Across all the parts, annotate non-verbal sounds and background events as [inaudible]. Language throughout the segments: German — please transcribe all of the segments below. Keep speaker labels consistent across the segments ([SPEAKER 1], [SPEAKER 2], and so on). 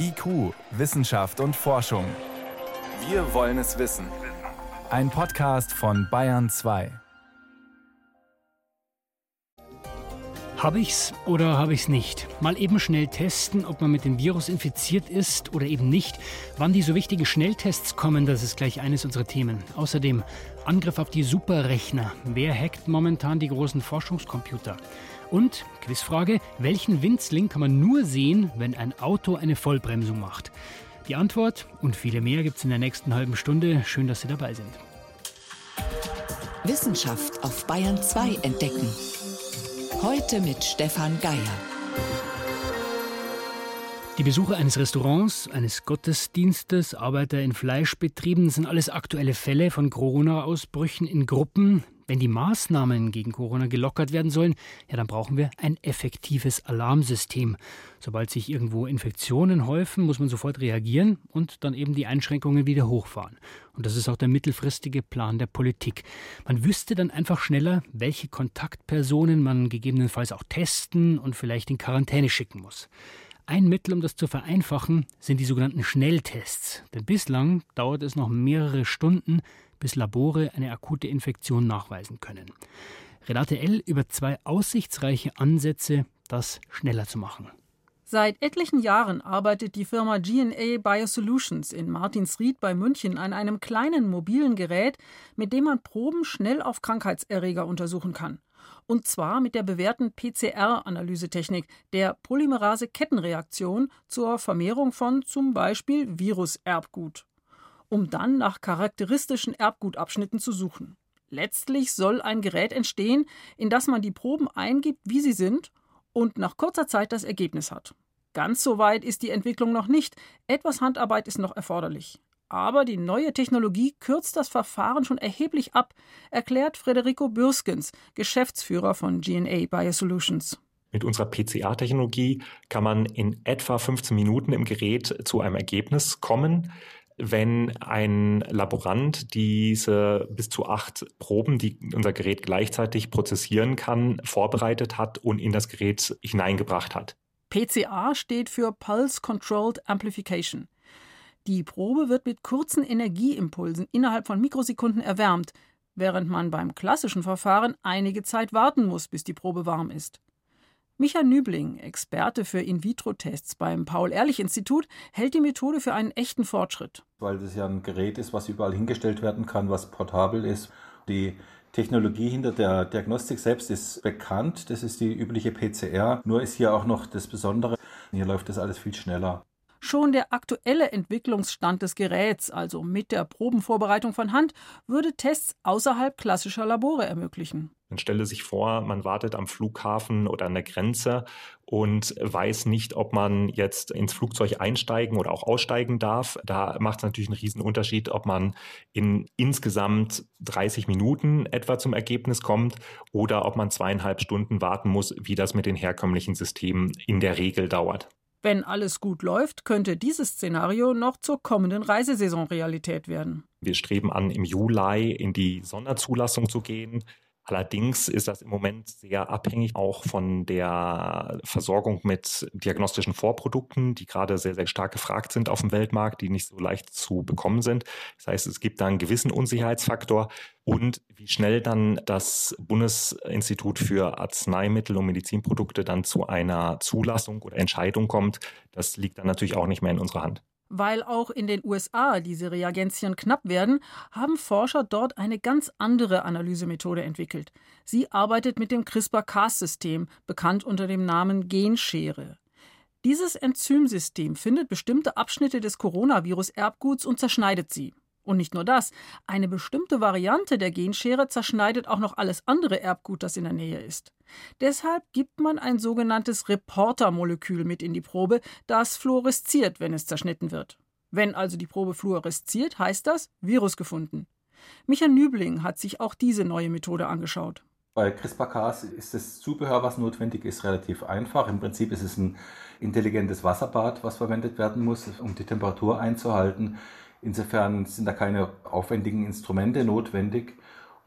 [SPEAKER 1] IQ, Wissenschaft und Forschung. Wir wollen es wissen. Ein Podcast von Bayern 2.
[SPEAKER 2] Habe ich's oder habe ich's nicht? Mal eben schnell testen, ob man mit dem Virus infiziert ist oder eben nicht. Wann die so wichtigen Schnelltests kommen, das ist gleich eines unserer Themen. Außerdem Angriff auf die Superrechner. Wer hackt momentan die großen Forschungscomputer? Und Quizfrage, welchen Winzling kann man nur sehen, wenn ein Auto eine Vollbremsung macht? Die Antwort und viele mehr gibt's in der nächsten halben Stunde. Schön, dass Sie dabei sind.
[SPEAKER 3] Wissenschaft auf Bayern 2 entdecken. Heute mit Stefan Geier.
[SPEAKER 2] Die Besucher eines Restaurants, eines Gottesdienstes, Arbeiter in Fleischbetrieben sind alles aktuelle Fälle von Corona-Ausbrüchen in Gruppen. Wenn die Maßnahmen gegen Corona gelockert werden sollen, ja, dann brauchen wir ein effektives Alarmsystem. Sobald sich irgendwo Infektionen häufen, muss man sofort reagieren und dann eben die Einschränkungen wieder hochfahren. Und das ist auch der mittelfristige Plan der Politik. Man wüsste dann einfach schneller, welche Kontaktpersonen man gegebenenfalls auch testen und vielleicht in Quarantäne schicken muss. Ein Mittel, um das zu vereinfachen, sind die sogenannten Schnelltests. Denn bislang dauert es noch mehrere Stunden, bis Labore eine akute Infektion nachweisen können. Renate L. über zwei aussichtsreiche Ansätze, das schneller zu machen.
[SPEAKER 4] Seit etlichen Jahren arbeitet die Firma GNA Biosolutions in Martinsried bei München an einem kleinen mobilen Gerät, mit dem man Proben schnell auf Krankheitserreger untersuchen kann. Und zwar mit der bewährten PCR-Analysetechnik, der Polymerase-Kettenreaktion zur Vermehrung von zum Beispiel Viruserbgut um dann nach charakteristischen Erbgutabschnitten zu suchen. Letztlich soll ein Gerät entstehen, in das man die Proben eingibt, wie sie sind, und nach kurzer Zeit das Ergebnis hat. Ganz so weit ist die Entwicklung noch nicht. Etwas Handarbeit ist noch erforderlich. Aber die neue Technologie kürzt das Verfahren schon erheblich ab, erklärt Federico Bürskens, Geschäftsführer von GNA Biosolutions.
[SPEAKER 5] Mit unserer PCA-Technologie kann man in etwa 15 Minuten im Gerät zu einem Ergebnis kommen wenn ein Laborant diese bis zu acht Proben, die unser Gerät gleichzeitig prozessieren kann, vorbereitet hat und in das Gerät hineingebracht hat.
[SPEAKER 4] PCA steht für Pulse Controlled Amplification. Die Probe wird mit kurzen Energieimpulsen innerhalb von Mikrosekunden erwärmt, während man beim klassischen Verfahren einige Zeit warten muss, bis die Probe warm ist. Micha Nübling, Experte für In-vitro-Tests beim Paul-Ehrlich-Institut, hält die Methode für einen echten Fortschritt.
[SPEAKER 6] Weil das ja ein Gerät ist, was überall hingestellt werden kann, was portabel ist. Die Technologie hinter der Diagnostik selbst ist bekannt. Das ist die übliche PCR. Nur ist hier auch noch das Besondere, hier läuft das alles viel schneller.
[SPEAKER 4] Schon der aktuelle Entwicklungsstand des Geräts, also mit der Probenvorbereitung von Hand, würde Tests außerhalb klassischer Labore ermöglichen.
[SPEAKER 5] Man stelle sich vor, man wartet am Flughafen oder an der Grenze und weiß nicht, ob man jetzt ins Flugzeug einsteigen oder auch aussteigen darf. Da macht es natürlich einen riesen Unterschied, ob man in insgesamt 30 Minuten etwa zum Ergebnis kommt oder ob man zweieinhalb Stunden warten muss, wie das mit den herkömmlichen Systemen in der Regel dauert.
[SPEAKER 4] Wenn alles gut läuft, könnte dieses Szenario noch zur kommenden Reisesaison Realität werden.
[SPEAKER 5] Wir streben an, im Juli in die Sonderzulassung zu gehen. Allerdings ist das im Moment sehr abhängig auch von der Versorgung mit diagnostischen Vorprodukten, die gerade sehr, sehr stark gefragt sind auf dem Weltmarkt, die nicht so leicht zu bekommen sind. Das heißt, es gibt da einen gewissen Unsicherheitsfaktor und wie schnell dann das Bundesinstitut für Arzneimittel und Medizinprodukte dann zu einer Zulassung oder Entscheidung kommt, das liegt dann natürlich auch nicht mehr in unserer Hand.
[SPEAKER 4] Weil auch in den USA diese Reagenzien knapp werden, haben Forscher dort eine ganz andere Analysemethode entwickelt. Sie arbeitet mit dem CRISPR-Cas-System, bekannt unter dem Namen Genschere. Dieses Enzymsystem findet bestimmte Abschnitte des Coronavirus-Erbguts und zerschneidet sie. Und nicht nur das, eine bestimmte Variante der Genschere zerschneidet auch noch alles andere Erbgut, das in der Nähe ist. Deshalb gibt man ein sogenanntes Reportermolekül mit in die Probe, das fluoresziert, wenn es zerschnitten wird. Wenn also die Probe fluoresziert, heißt das Virus gefunden. Michael Nübling hat sich auch diese neue Methode angeschaut.
[SPEAKER 6] Bei CRISPR-Cas ist das Zubehör, was notwendig ist, relativ einfach. Im Prinzip ist es ein intelligentes Wasserbad, was verwendet werden muss, um die Temperatur einzuhalten. Insofern sind da keine aufwendigen Instrumente notwendig.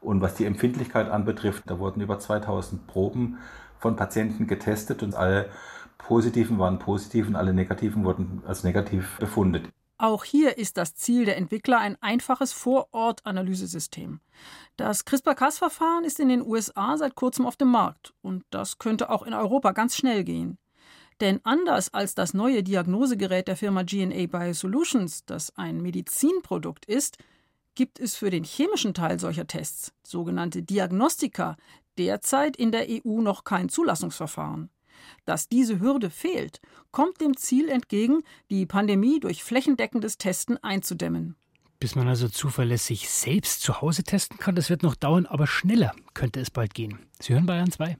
[SPEAKER 6] Und was die Empfindlichkeit anbetrifft, da wurden über 2000 Proben von Patienten getestet und alle positiven waren positiv und alle negativen wurden als negativ befundet.
[SPEAKER 4] Auch hier ist das Ziel der Entwickler ein einfaches Vorort-Analysesystem. Das CRISPR-Cas-Verfahren ist in den USA seit kurzem auf dem Markt und das könnte auch in Europa ganz schnell gehen. Denn anders als das neue Diagnosegerät der Firma GNA Biosolutions, das ein Medizinprodukt ist, gibt es für den chemischen Teil solcher Tests, sogenannte Diagnostika, derzeit in der EU noch kein Zulassungsverfahren. Dass diese Hürde fehlt, kommt dem Ziel entgegen, die Pandemie durch flächendeckendes Testen einzudämmen.
[SPEAKER 2] Bis man also zuverlässig selbst zu Hause testen kann, das wird noch dauern, aber schneller könnte es bald gehen. Sie hören Bayern 2.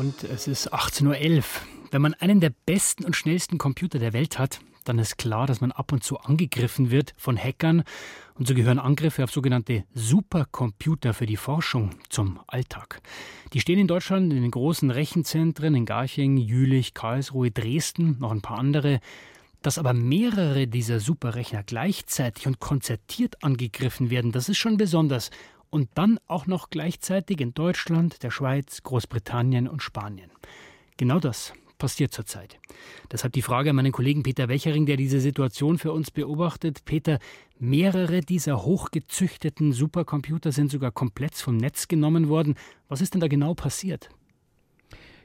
[SPEAKER 2] Und es ist 18.11 Uhr. Wenn man einen der besten und schnellsten Computer der Welt hat, dann ist klar, dass man ab und zu angegriffen wird von Hackern. Und so gehören Angriffe auf sogenannte Supercomputer für die Forschung zum Alltag. Die stehen in Deutschland in den großen Rechenzentren in Garching, Jülich, Karlsruhe, Dresden, noch ein paar andere. Dass aber mehrere dieser Superrechner gleichzeitig und konzertiert angegriffen werden, das ist schon besonders. Und dann auch noch gleichzeitig in Deutschland, der Schweiz, Großbritannien und Spanien. Genau das passiert zurzeit. Deshalb die Frage an meinen Kollegen Peter Welchering, der diese Situation für uns beobachtet. Peter, mehrere dieser hochgezüchteten Supercomputer sind sogar komplett vom Netz genommen worden. Was ist denn da genau passiert?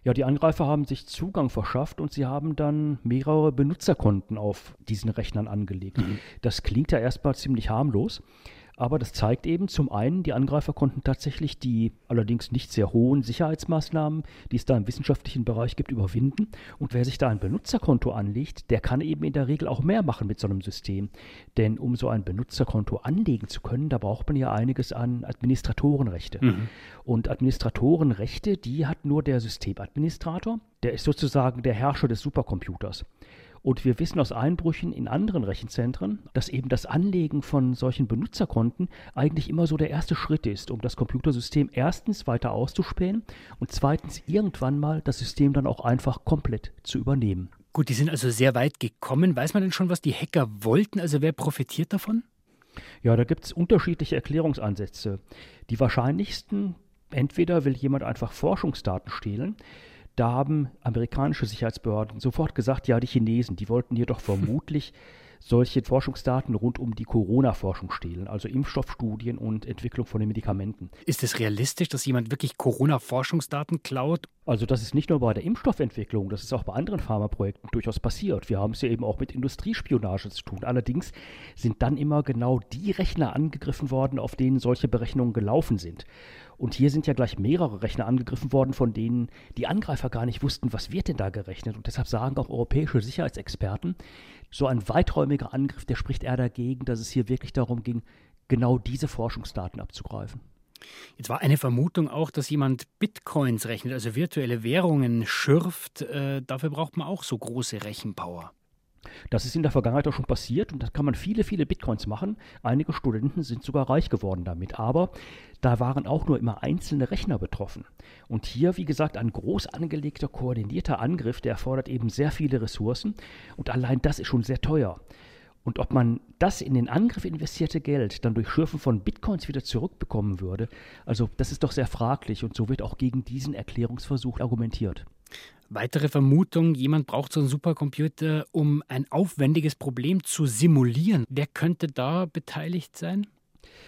[SPEAKER 7] Ja, die Angreifer haben sich Zugang verschafft und sie haben dann mehrere Benutzerkonten auf diesen Rechnern angelegt. Mhm. Das klingt ja erstmal ziemlich harmlos. Aber das zeigt eben zum einen, die Angreifer konnten tatsächlich die allerdings nicht sehr hohen Sicherheitsmaßnahmen, die es da im wissenschaftlichen Bereich gibt, überwinden. Und wer sich da ein Benutzerkonto anlegt, der kann eben in der Regel auch mehr machen mit so einem System. Denn um so ein Benutzerkonto anlegen zu können, da braucht man ja einiges an Administratorenrechte. Mhm. Und Administratorenrechte, die hat nur der Systemadministrator. Der ist sozusagen der Herrscher des Supercomputers. Und wir wissen aus Einbrüchen in anderen Rechenzentren, dass eben das Anlegen von solchen Benutzerkonten eigentlich immer so der erste Schritt ist, um das Computersystem erstens weiter auszuspähen und zweitens irgendwann mal das System dann auch einfach komplett zu übernehmen.
[SPEAKER 2] Gut, die sind also sehr weit gekommen. Weiß man denn schon, was die Hacker wollten? Also wer profitiert davon?
[SPEAKER 7] Ja, da gibt es unterschiedliche Erklärungsansätze. Die wahrscheinlichsten, entweder will jemand einfach Forschungsdaten stehlen, da haben amerikanische Sicherheitsbehörden sofort gesagt, ja, die Chinesen, die wollten hier doch [laughs] vermutlich solche Forschungsdaten rund um die Corona-Forschung stehlen, also Impfstoffstudien und Entwicklung von den Medikamenten.
[SPEAKER 2] Ist es realistisch, dass jemand wirklich Corona-Forschungsdaten klaut?
[SPEAKER 7] Also das ist nicht nur bei der Impfstoffentwicklung, das ist auch bei anderen Pharmaprojekten durchaus passiert. Wir haben es ja eben auch mit Industriespionage zu tun. Allerdings sind dann immer genau die Rechner angegriffen worden, auf denen solche Berechnungen gelaufen sind. Und hier sind ja gleich mehrere Rechner angegriffen worden, von denen die Angreifer gar nicht wussten, was wird denn da gerechnet. Und deshalb sagen auch europäische Sicherheitsexperten, so ein weiträumiger Angriff, der spricht eher dagegen, dass es hier wirklich darum ging, genau diese Forschungsdaten abzugreifen.
[SPEAKER 2] Jetzt war eine Vermutung auch, dass jemand Bitcoins rechnet, also virtuelle Währungen schürft. Äh, dafür braucht man auch so große Rechenpower.
[SPEAKER 7] Das ist in der Vergangenheit auch schon passiert und da kann man viele, viele Bitcoins machen. Einige Studenten sind sogar reich geworden damit. Aber da waren auch nur immer einzelne Rechner betroffen. Und hier, wie gesagt, ein groß angelegter, koordinierter Angriff, der erfordert eben sehr viele Ressourcen und allein das ist schon sehr teuer. Und ob man das in den Angriff investierte Geld dann durch Schürfen von Bitcoins wieder zurückbekommen würde, also das ist doch sehr fraglich und so wird auch gegen diesen Erklärungsversuch argumentiert.
[SPEAKER 2] Weitere Vermutung, jemand braucht so einen Supercomputer, um ein aufwendiges Problem zu simulieren. Wer könnte da beteiligt sein?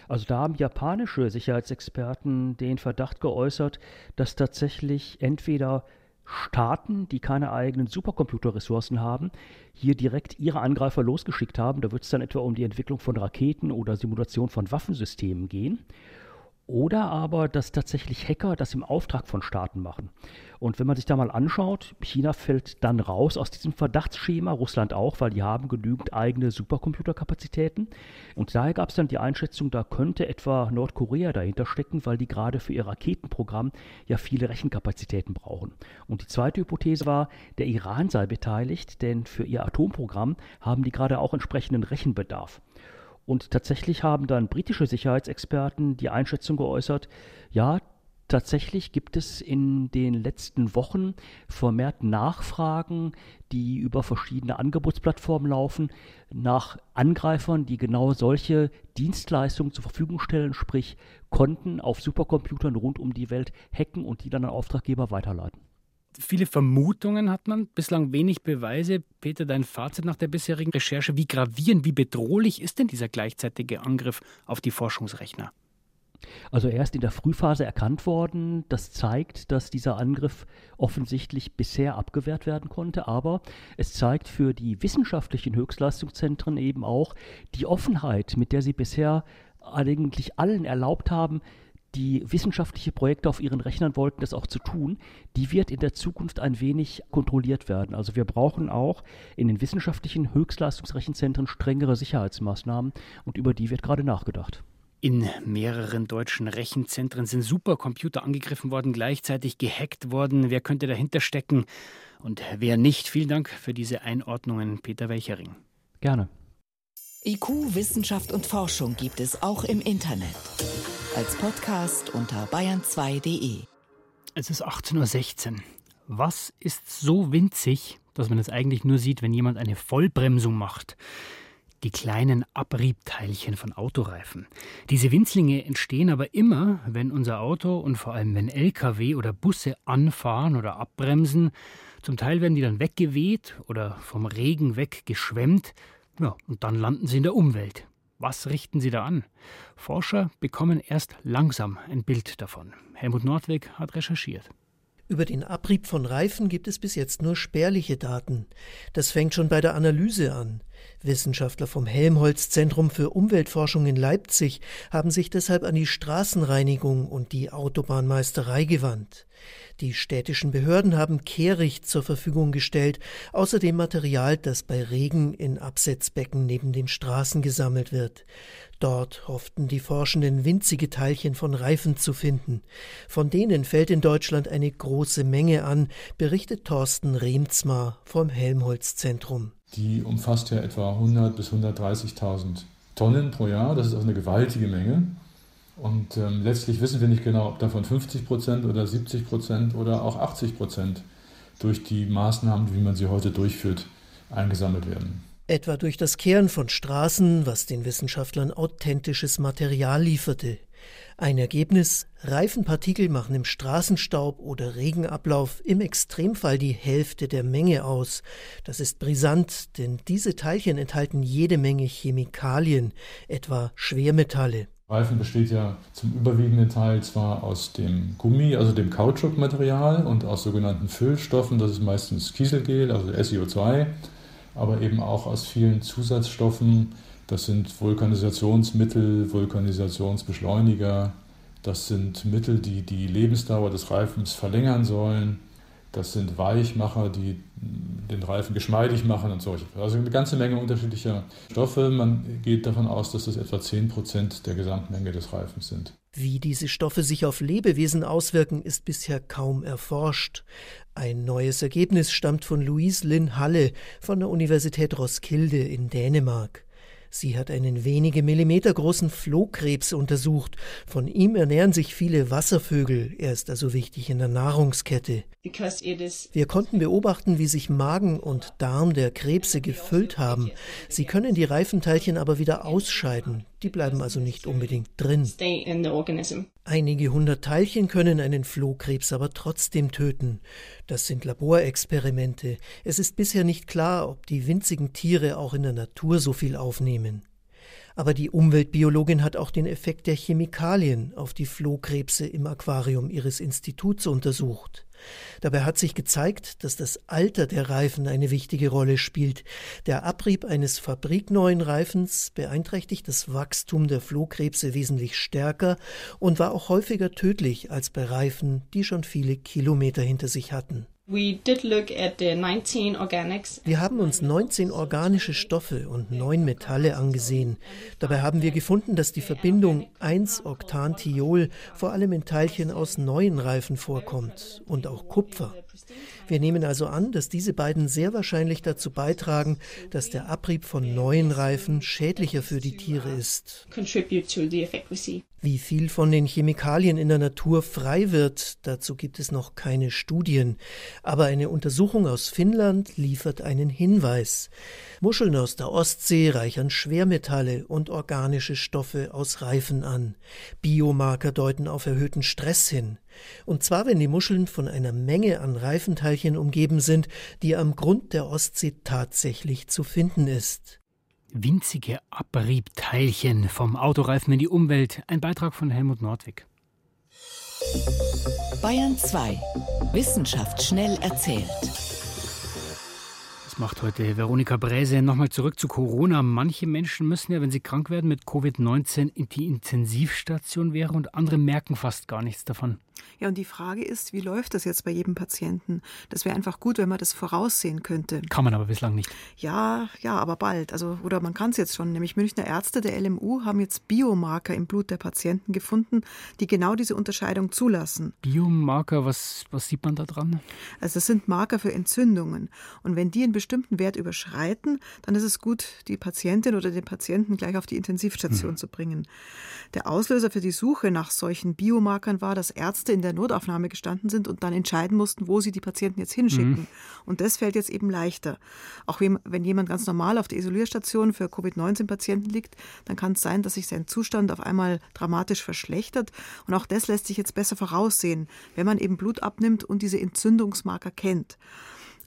[SPEAKER 7] Also da haben japanische Sicherheitsexperten den Verdacht geäußert, dass tatsächlich entweder Staaten, die keine eigenen Supercomputerressourcen haben, hier direkt ihre Angreifer losgeschickt haben. Da wird es dann etwa um die Entwicklung von Raketen oder Simulation von Waffensystemen gehen. Oder aber, dass tatsächlich Hacker das im Auftrag von Staaten machen. Und wenn man sich da mal anschaut, China fällt dann raus aus diesem Verdachtsschema, Russland auch, weil die haben genügend eigene Supercomputerkapazitäten. Und daher gab es dann die Einschätzung, da könnte etwa Nordkorea dahinter stecken, weil die gerade für ihr Raketenprogramm ja viele Rechenkapazitäten brauchen. Und die zweite Hypothese war, der Iran sei beteiligt, denn für ihr Atomprogramm haben die gerade auch entsprechenden Rechenbedarf. Und tatsächlich haben dann britische Sicherheitsexperten die Einschätzung geäußert, ja, Tatsächlich gibt es in den letzten Wochen vermehrt Nachfragen, die über verschiedene Angebotsplattformen laufen, nach Angreifern, die genau solche Dienstleistungen zur Verfügung stellen, sprich Konten auf Supercomputern rund um die Welt hacken und die dann an Auftraggeber weiterleiten.
[SPEAKER 2] Viele Vermutungen hat man, bislang wenig Beweise. Peter, dein Fazit nach der bisherigen Recherche, wie gravierend, wie bedrohlich ist denn dieser gleichzeitige Angriff auf die Forschungsrechner?
[SPEAKER 7] Also er ist in der Frühphase erkannt worden. Das zeigt, dass dieser Angriff offensichtlich bisher abgewehrt werden konnte. Aber es zeigt für die wissenschaftlichen Höchstleistungszentren eben auch die Offenheit, mit der sie bisher eigentlich allen erlaubt haben, die wissenschaftliche Projekte auf ihren Rechnern wollten, das auch zu tun, die wird in der Zukunft ein wenig kontrolliert werden. Also wir brauchen auch in den wissenschaftlichen Höchstleistungsrechenzentren strengere Sicherheitsmaßnahmen und über die wird gerade nachgedacht.
[SPEAKER 2] In mehreren deutschen Rechenzentren sind Supercomputer angegriffen worden, gleichzeitig gehackt worden. Wer könnte dahinter stecken und wer nicht? Vielen Dank für diese Einordnungen, Peter Welchering.
[SPEAKER 7] Gerne.
[SPEAKER 3] IQ, Wissenschaft und Forschung gibt es auch im Internet. Als Podcast unter bayern2.de.
[SPEAKER 2] Es ist 18.16 Uhr. Was ist so winzig, dass man es eigentlich nur sieht, wenn jemand eine Vollbremsung macht? die kleinen Abriebteilchen von Autoreifen. Diese Winzlinge entstehen aber immer, wenn unser Auto und vor allem wenn Lkw oder Busse anfahren oder abbremsen. Zum Teil werden die dann weggeweht oder vom Regen weggeschwemmt. Ja, und dann landen sie in der Umwelt. Was richten sie da an? Forscher bekommen erst langsam ein Bild davon. Helmut Nordweg hat recherchiert.
[SPEAKER 8] Über den Abrieb von Reifen gibt es bis jetzt nur spärliche Daten. Das fängt schon bei der Analyse an. Wissenschaftler vom Helmholtz Zentrum für Umweltforschung in Leipzig haben sich deshalb an die Straßenreinigung und die Autobahnmeisterei gewandt. Die städtischen Behörden haben Kehricht zur Verfügung gestellt, außerdem Material, das bei Regen in Absetzbecken neben den Straßen gesammelt wird. Dort hofften die Forschenden winzige Teilchen von Reifen zu finden. Von denen fällt in Deutschland eine große Menge an, berichtet Thorsten Remzmar vom Helmholtz Zentrum.
[SPEAKER 9] Die umfasst ja etwa 100 bis 130.000 Tonnen pro Jahr. Das ist auch eine gewaltige Menge. Und ähm, letztlich wissen wir nicht genau, ob davon 50 Prozent oder 70 Prozent oder auch 80 Prozent durch die Maßnahmen, wie man sie heute durchführt, eingesammelt werden.
[SPEAKER 8] Etwa durch das Kehren von Straßen, was den Wissenschaftlern authentisches Material lieferte. Ein Ergebnis, Reifenpartikel machen im Straßenstaub oder Regenablauf im Extremfall die Hälfte der Menge aus. Das ist brisant, denn diese Teilchen enthalten jede Menge Chemikalien, etwa Schwermetalle.
[SPEAKER 9] Reifen besteht ja zum überwiegenden Teil zwar aus dem Gummi, also dem Kautschukmaterial und aus sogenannten Füllstoffen, das ist meistens Kieselgel, also SiO2, aber eben auch aus vielen Zusatzstoffen, das sind Vulkanisationsmittel, Vulkanisationsbeschleuniger. Das sind Mittel, die die Lebensdauer des Reifens verlängern sollen. Das sind Weichmacher, die den Reifen geschmeidig machen und solche. Also eine ganze Menge unterschiedlicher Stoffe. Man geht davon aus, dass das etwa 10 Prozent der Gesamtmenge des Reifens sind.
[SPEAKER 8] Wie diese Stoffe sich auf Lebewesen auswirken, ist bisher kaum erforscht. Ein neues Ergebnis stammt von Louise Lynn Halle von der Universität Roskilde in Dänemark. Sie hat einen wenige Millimeter großen Flohkrebs untersucht. Von ihm ernähren sich viele Wasservögel. Er ist also wichtig in der Nahrungskette. Wir konnten beobachten, wie sich Magen und Darm der Krebse gefüllt haben. Sie können die Reifenteilchen aber wieder ausscheiden. Die bleiben also nicht unbedingt drin. Einige hundert Teilchen können einen Flohkrebs aber trotzdem töten. Das sind Laborexperimente. Es ist bisher nicht klar, ob die winzigen Tiere auch in der Natur so viel aufnehmen. Aber die Umweltbiologin hat auch den Effekt der Chemikalien auf die Flohkrebse im Aquarium ihres Instituts untersucht. Dabei hat sich gezeigt, dass das Alter der Reifen eine wichtige Rolle spielt. Der Abrieb eines fabrikneuen Reifens beeinträchtigt das Wachstum der Flohkrebse wesentlich stärker und war auch häufiger tödlich als bei Reifen, die schon viele Kilometer hinter sich hatten. Wir haben uns 19 organische Stoffe und 9 Metalle angesehen. Dabei haben wir gefunden, dass die Verbindung 1-Octantiol vor allem in Teilchen aus neuen Reifen vorkommt und auch Kupfer. Wir nehmen also an, dass diese beiden sehr wahrscheinlich dazu beitragen, dass der Abrieb von neuen Reifen schädlicher für die Tiere ist. Wie viel von den Chemikalien in der Natur frei wird, dazu gibt es noch keine Studien. Aber eine Untersuchung aus Finnland liefert einen Hinweis. Muscheln aus der Ostsee reichern Schwermetalle und organische Stoffe aus Reifen an. Biomarker deuten auf erhöhten Stress hin. Und zwar, wenn die Muscheln von einer Menge an Reifenteilchen umgeben sind, die am Grund der Ostsee tatsächlich zu finden ist.
[SPEAKER 2] Winzige Abriebteilchen vom Autoreifen in die Umwelt. Ein Beitrag von Helmut Nordwig.
[SPEAKER 3] Bayern 2. Wissenschaft schnell erzählt.
[SPEAKER 2] Macht heute Veronika Bräse. Nochmal zurück zu Corona. Manche Menschen müssen ja, wenn sie krank werden, mit Covid-19 in die Intensivstation wäre und andere merken fast gar nichts davon.
[SPEAKER 10] Ja, und die Frage ist, wie läuft das jetzt bei jedem Patienten? Das wäre einfach gut, wenn man das voraussehen könnte.
[SPEAKER 2] Kann man aber bislang nicht.
[SPEAKER 10] Ja, ja, aber bald. Also, oder man kann es jetzt schon. Nämlich Münchner Ärzte der LMU haben jetzt Biomarker im Blut der Patienten gefunden, die genau diese Unterscheidung zulassen.
[SPEAKER 2] Biomarker, was, was sieht man da dran?
[SPEAKER 10] Also, das sind Marker für Entzündungen. Und wenn die einen bestimmten Wert überschreiten, dann ist es gut, die Patientin oder den Patienten gleich auf die Intensivstation hm. zu bringen. Der Auslöser für die Suche nach solchen Biomarkern war, dass Ärzte in der Notaufnahme gestanden sind und dann entscheiden mussten, wo sie die Patienten jetzt hinschicken. Mhm. Und das fällt jetzt eben leichter. Auch wenn jemand ganz normal auf der Isolierstation für Covid-19-Patienten liegt, dann kann es sein, dass sich sein Zustand auf einmal dramatisch verschlechtert. Und auch das lässt sich jetzt besser voraussehen, wenn man eben Blut abnimmt und diese Entzündungsmarker kennt.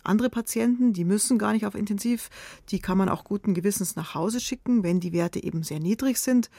[SPEAKER 10] Andere Patienten, die müssen gar nicht auf Intensiv, die kann man auch guten Gewissens nach Hause schicken, wenn die Werte eben sehr niedrig sind.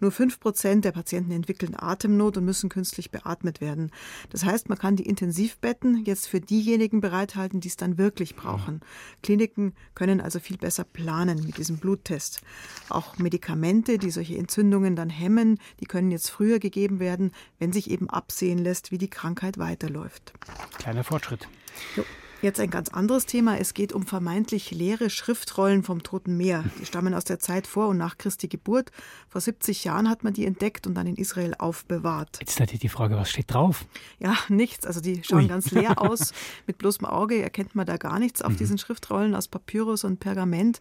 [SPEAKER 10] Nur fünf Prozent der Patienten entwickeln Atemnot und müssen künstlich beatmet werden. Das heißt, man kann die Intensivbetten jetzt für diejenigen bereithalten, die es dann wirklich brauchen. Kliniken können also viel besser planen mit diesem Bluttest. Auch Medikamente, die solche Entzündungen dann hemmen, die können jetzt früher gegeben werden, wenn sich eben absehen lässt, wie die Krankheit weiterläuft.
[SPEAKER 2] Kleiner Fortschritt.
[SPEAKER 10] Jo. Jetzt ein ganz anderes Thema. Es geht um vermeintlich leere Schriftrollen vom Toten Meer. Die stammen aus der Zeit vor und nach Christi Geburt. Vor 70 Jahren hat man die entdeckt und dann in Israel aufbewahrt.
[SPEAKER 2] Jetzt ist natürlich die Frage, was steht drauf?
[SPEAKER 10] Ja, nichts. Also die schauen Ui. ganz leer [laughs] aus. Mit bloßem Auge erkennt man da gar nichts auf mhm. diesen Schriftrollen aus Papyrus und Pergament.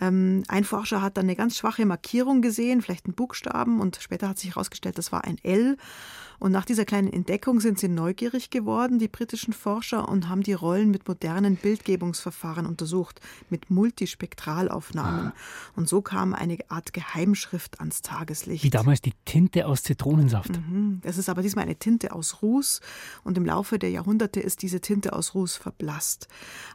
[SPEAKER 10] Ähm, ein Forscher hat dann eine ganz schwache Markierung gesehen, vielleicht einen Buchstaben, und später hat sich herausgestellt, das war ein L. Und nach dieser kleinen Entdeckung sind sie neugierig geworden, die britischen Forscher, und haben die Rollen mit modernen Bildgebungsverfahren untersucht, mit Multispektralaufnahmen. Ah. Und so kam eine Art Geheimschrift ans Tageslicht.
[SPEAKER 2] Wie damals die Tinte aus Zitronensaft.
[SPEAKER 10] Mhm. Das ist aber diesmal eine Tinte aus Ruß. Und im Laufe der Jahrhunderte ist diese Tinte aus Ruß verblasst.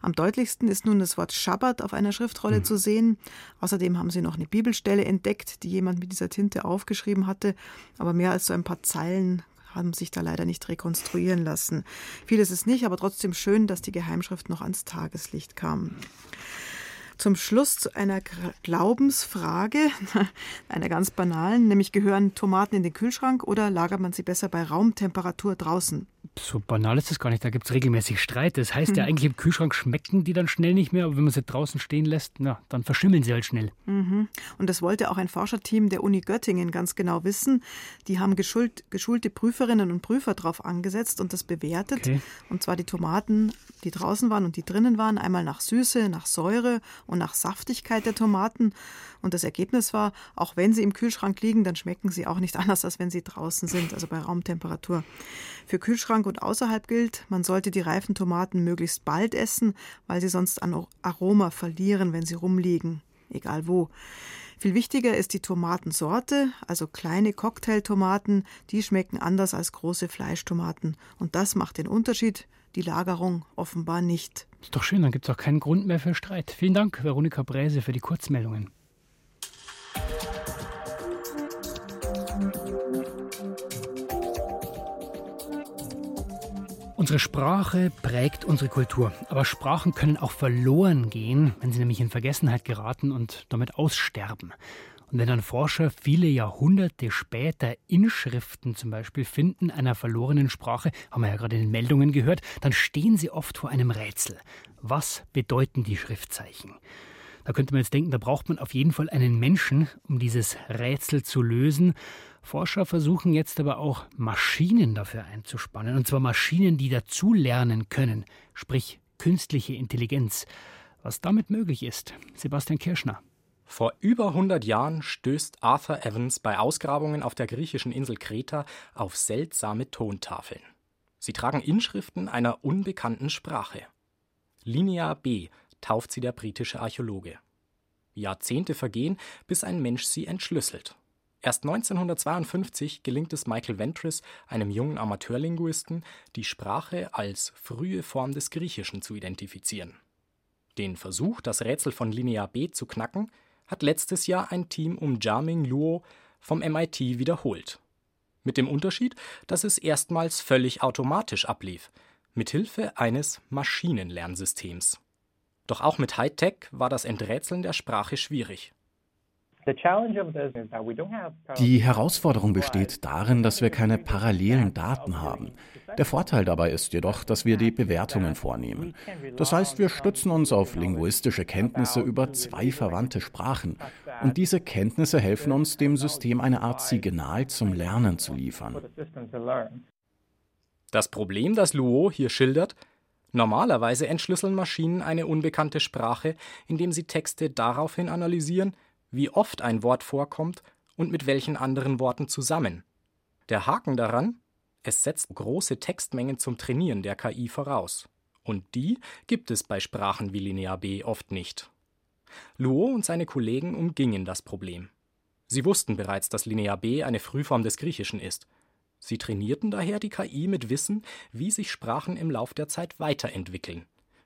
[SPEAKER 10] Am deutlichsten ist nun das Wort Schabbat auf einer Schriftrolle mhm. zu sehen. Außerdem haben sie noch eine Bibelstelle entdeckt, die jemand mit dieser Tinte aufgeschrieben hatte. Aber mehr als so ein paar Zeilen haben sich da leider nicht rekonstruieren lassen. Vieles ist nicht, aber trotzdem schön, dass die Geheimschrift noch ans Tageslicht kam. Zum Schluss zu einer Glaubensfrage, [laughs] einer ganz banalen, nämlich gehören Tomaten in den Kühlschrank oder lagert man sie besser bei Raumtemperatur draußen?
[SPEAKER 2] So banal ist das gar nicht. Da gibt es regelmäßig Streit. Das heißt mhm. ja eigentlich im Kühlschrank schmecken die dann schnell nicht mehr, aber wenn man sie draußen stehen lässt, na, dann verschimmeln sie halt schnell.
[SPEAKER 10] Mhm. Und das wollte auch ein Forscherteam der Uni Göttingen ganz genau wissen. Die haben geschult, geschulte Prüferinnen und Prüfer darauf angesetzt und das bewertet. Okay. Und zwar die Tomaten, die draußen waren und die drinnen waren, einmal nach Süße, nach Säure und nach Saftigkeit der Tomaten. Und das Ergebnis war, auch wenn sie im Kühlschrank liegen, dann schmecken sie auch nicht [laughs] anders, als wenn sie draußen sind, also bei Raumtemperatur. Für Kühlschrank und außerhalb gilt, man sollte die reifen Tomaten möglichst bald essen, weil sie sonst an Aroma verlieren, wenn sie rumliegen, egal wo. Viel wichtiger ist die Tomatensorte, also kleine Cocktailtomaten, die schmecken anders als große Fleischtomaten. Und das macht den Unterschied, die Lagerung offenbar nicht.
[SPEAKER 2] Ist doch schön, dann gibt es auch keinen Grund mehr für Streit. Vielen Dank, Veronika Bräse, für die Kurzmeldungen. Unsere Sprache prägt unsere Kultur, aber Sprachen können auch verloren gehen, wenn sie nämlich in Vergessenheit geraten und damit aussterben. Und wenn dann Forscher viele Jahrhunderte später Inschriften zum Beispiel finden einer verlorenen Sprache, haben wir ja gerade in den Meldungen gehört, dann stehen sie oft vor einem Rätsel. Was bedeuten die Schriftzeichen? Da könnte man jetzt denken, da braucht man auf jeden Fall einen Menschen, um dieses Rätsel zu lösen. Forscher versuchen jetzt aber auch Maschinen dafür einzuspannen, und zwar Maschinen, die dazulernen können, sprich künstliche Intelligenz. Was damit möglich ist, Sebastian Kirschner.
[SPEAKER 11] Vor über 100 Jahren stößt Arthur Evans bei Ausgrabungen auf der griechischen Insel Kreta auf seltsame Tontafeln. Sie tragen Inschriften einer unbekannten Sprache. Linea B tauft sie der britische Archäologe. Jahrzehnte vergehen, bis ein Mensch sie entschlüsselt. Erst 1952 gelingt es Michael Ventris, einem jungen Amateurlinguisten, die Sprache als frühe Form des Griechischen zu identifizieren. Den Versuch, das Rätsel von Linear B zu knacken, hat letztes Jahr ein Team um Jiaming Luo vom MIT wiederholt. Mit dem Unterschied, dass es erstmals völlig automatisch ablief, mithilfe eines Maschinenlernsystems. Doch auch mit Hightech war das Enträtseln der Sprache schwierig.
[SPEAKER 12] Die Herausforderung besteht darin, dass wir keine parallelen Daten haben. Der Vorteil dabei ist jedoch, dass wir die Bewertungen vornehmen. Das heißt, wir stützen uns auf linguistische Kenntnisse über zwei verwandte Sprachen. Und diese Kenntnisse helfen uns, dem System eine Art Signal zum Lernen zu liefern.
[SPEAKER 11] Das Problem, das Luo hier schildert, Normalerweise entschlüsseln Maschinen eine unbekannte Sprache, indem sie Texte daraufhin analysieren, wie oft ein Wort vorkommt und mit welchen anderen Worten zusammen. Der Haken daran? Es setzt große Textmengen zum Trainieren der KI voraus. Und die gibt es bei Sprachen wie Linear B oft nicht. Luo und seine Kollegen umgingen das Problem. Sie wussten bereits, dass Linear B eine Frühform des Griechischen ist. Sie trainierten daher die KI mit Wissen, wie sich Sprachen im Lauf der Zeit weiterentwickeln.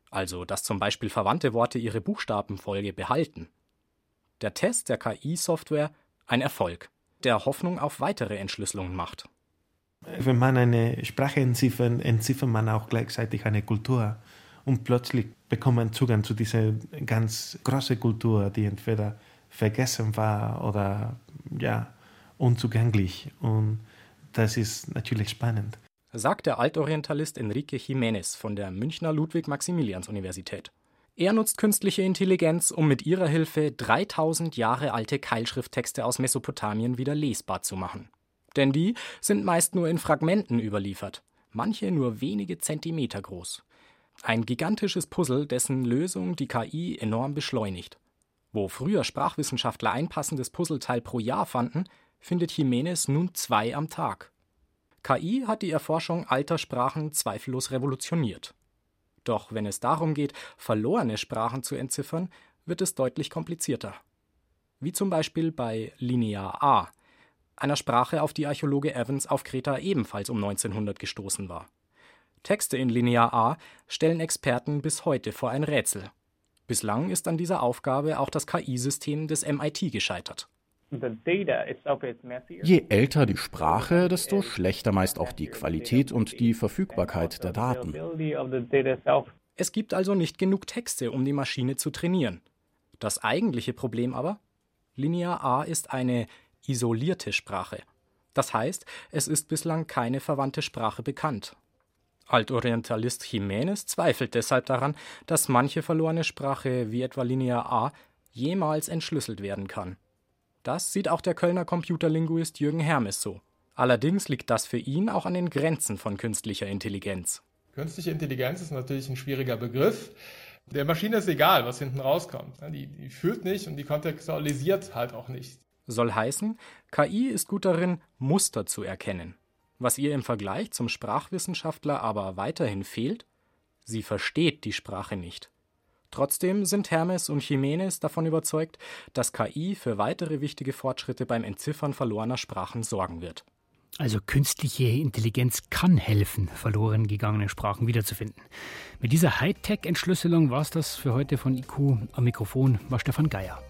[SPEAKER 11] Also, dass zum Beispiel verwandte Worte ihre Buchstabenfolge behalten. Der Test der KI-Software ein Erfolg, der Hoffnung auf weitere Entschlüsselungen macht.
[SPEAKER 13] Wenn man eine Sprache entziffert, entziffert man auch gleichzeitig eine Kultur. Und plötzlich bekommt man Zugang zu dieser ganz großen Kultur, die entweder vergessen war oder ja, unzugänglich. Und das ist natürlich spannend.
[SPEAKER 11] Sagt der Altorientalist Enrique Jiménez von der Münchner Ludwig-Maximilians-Universität. Er nutzt künstliche Intelligenz, um mit ihrer Hilfe 3000 Jahre alte Keilschrifttexte aus Mesopotamien wieder lesbar zu machen. Denn die sind meist nur in Fragmenten überliefert, manche nur wenige Zentimeter groß. Ein gigantisches Puzzle, dessen Lösung die KI enorm beschleunigt. Wo früher Sprachwissenschaftler ein passendes Puzzleteil pro Jahr fanden, findet Jimenez nun zwei am Tag. KI hat die Erforschung alter Sprachen zweifellos revolutioniert. Doch wenn es darum geht, verlorene Sprachen zu entziffern, wird es deutlich komplizierter. Wie zum Beispiel bei Linear A, einer Sprache, auf die Archäologe Evans auf Kreta ebenfalls um 1900 gestoßen war. Texte in Linear A stellen Experten bis heute vor ein Rätsel. Bislang ist an dieser Aufgabe auch das KI-System des MIT gescheitert.
[SPEAKER 12] Je älter die Sprache, desto schlechter meist auch die Qualität und die Verfügbarkeit der Daten.
[SPEAKER 11] Es gibt also nicht genug Texte, um die Maschine zu trainieren. Das eigentliche Problem aber? Linear A ist eine isolierte Sprache. Das heißt, es ist bislang keine verwandte Sprache bekannt. Altorientalist Jiménez zweifelt deshalb daran, dass manche verlorene Sprache, wie etwa Linear A, jemals entschlüsselt werden kann. Das sieht auch der Kölner Computerlinguist Jürgen Hermes so. Allerdings liegt das für ihn auch an den Grenzen von künstlicher Intelligenz.
[SPEAKER 14] Künstliche Intelligenz ist natürlich ein schwieriger Begriff. Der Maschine ist egal, was hinten rauskommt. Die, die fühlt nicht und die kontextualisiert halt auch nicht.
[SPEAKER 11] Soll heißen, KI ist gut darin, Muster zu erkennen. Was ihr im Vergleich zum Sprachwissenschaftler aber weiterhin fehlt, sie versteht die Sprache nicht. Trotzdem sind Hermes und Jimenez davon überzeugt, dass KI für weitere wichtige Fortschritte beim Entziffern verlorener Sprachen sorgen wird.
[SPEAKER 2] Also künstliche Intelligenz kann helfen, verloren gegangene Sprachen wiederzufinden. Mit dieser Hightech-Entschlüsselung war es das für heute von IQ. Am Mikrofon war Stefan Geier.